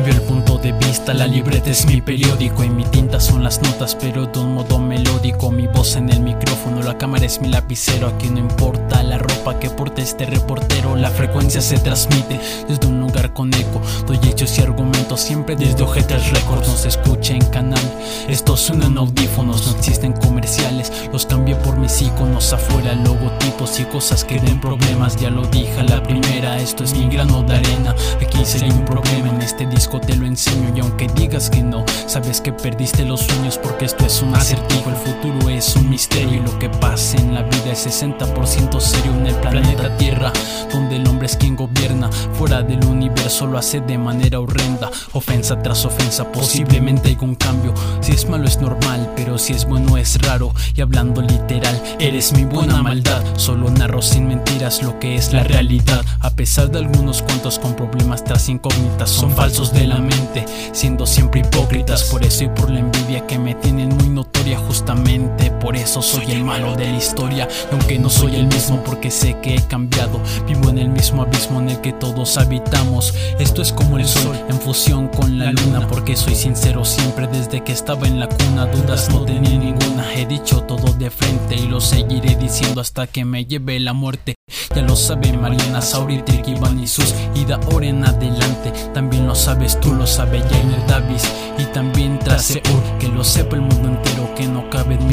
punto de vista, la libreta es mi periódico y mi tinta son las notas, pero de un modo melódico. Mi voz en el micrófono, la cámara es mi lapicero. Aquí no importa la ropa que porte este reportero, la frecuencia se transmite desde un lugar con eco. Doy hechos y argumentos siempre desde Ojetes Records. No se escucha en canal, estos suenan audífonos, no existen comerciales. Los cambié por mis iconos afuera, logotipos y cosas que den problemas. Ya lo dije a la primera, esto es mi grano de arena. Aquí sería un problema en este disco te lo enseño. Y aunque digas que no, sabes que perdiste los sueños porque esto es un acertijo, el futuro es un misterio y lo que pasa en la vida es 60% serio en el planeta Tierra, donde el hombre es quien gobierna, fuera del universo lo hace de manera horrenda, ofensa tras ofensa, posiblemente hay un cambio, si es malo es normal, pero si es bueno es raro, y hablando literal, eres mi buena maldad, solo narro sin mentiras lo que es la realidad, a pesar de algunos cuantos con problemas tras incógnitas, son falsos de la mente, siendo siempre hipócritas. Por eso y por la envidia que me tienen muy notoria, justamente por eso soy el malo de la historia. Y aunque no soy el mismo, porque sé que he cambiado, vivo en el mismo abismo en el que todos habitamos. Esto es como el sol en fusión con la luna, porque soy sincero siempre desde que estaba en la cuna. Dudas no tenía ninguna, he dicho todo de frente y lo seguiré diciendo hasta que me lleve la muerte. Ya lo sabe Mariana Sauri, Tirkiban y sus y de ahora en adelante. También lo sabes tú, lo sabe Jainer Davis y también Traseur. Que lo sepa el mundo entero, que no cabe en.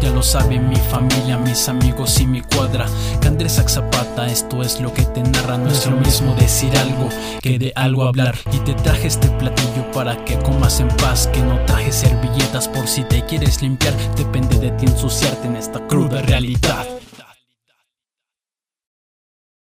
Ya lo sabe mi familia, mis amigos y mi cuadra. Andrés Zapata, esto es lo que te narra. No es lo mismo decir algo que de algo hablar. Y te traje este platillo para que comas en paz. Que no traje servilletas por si te quieres limpiar. Depende de ti ensuciarte en esta cruda realidad.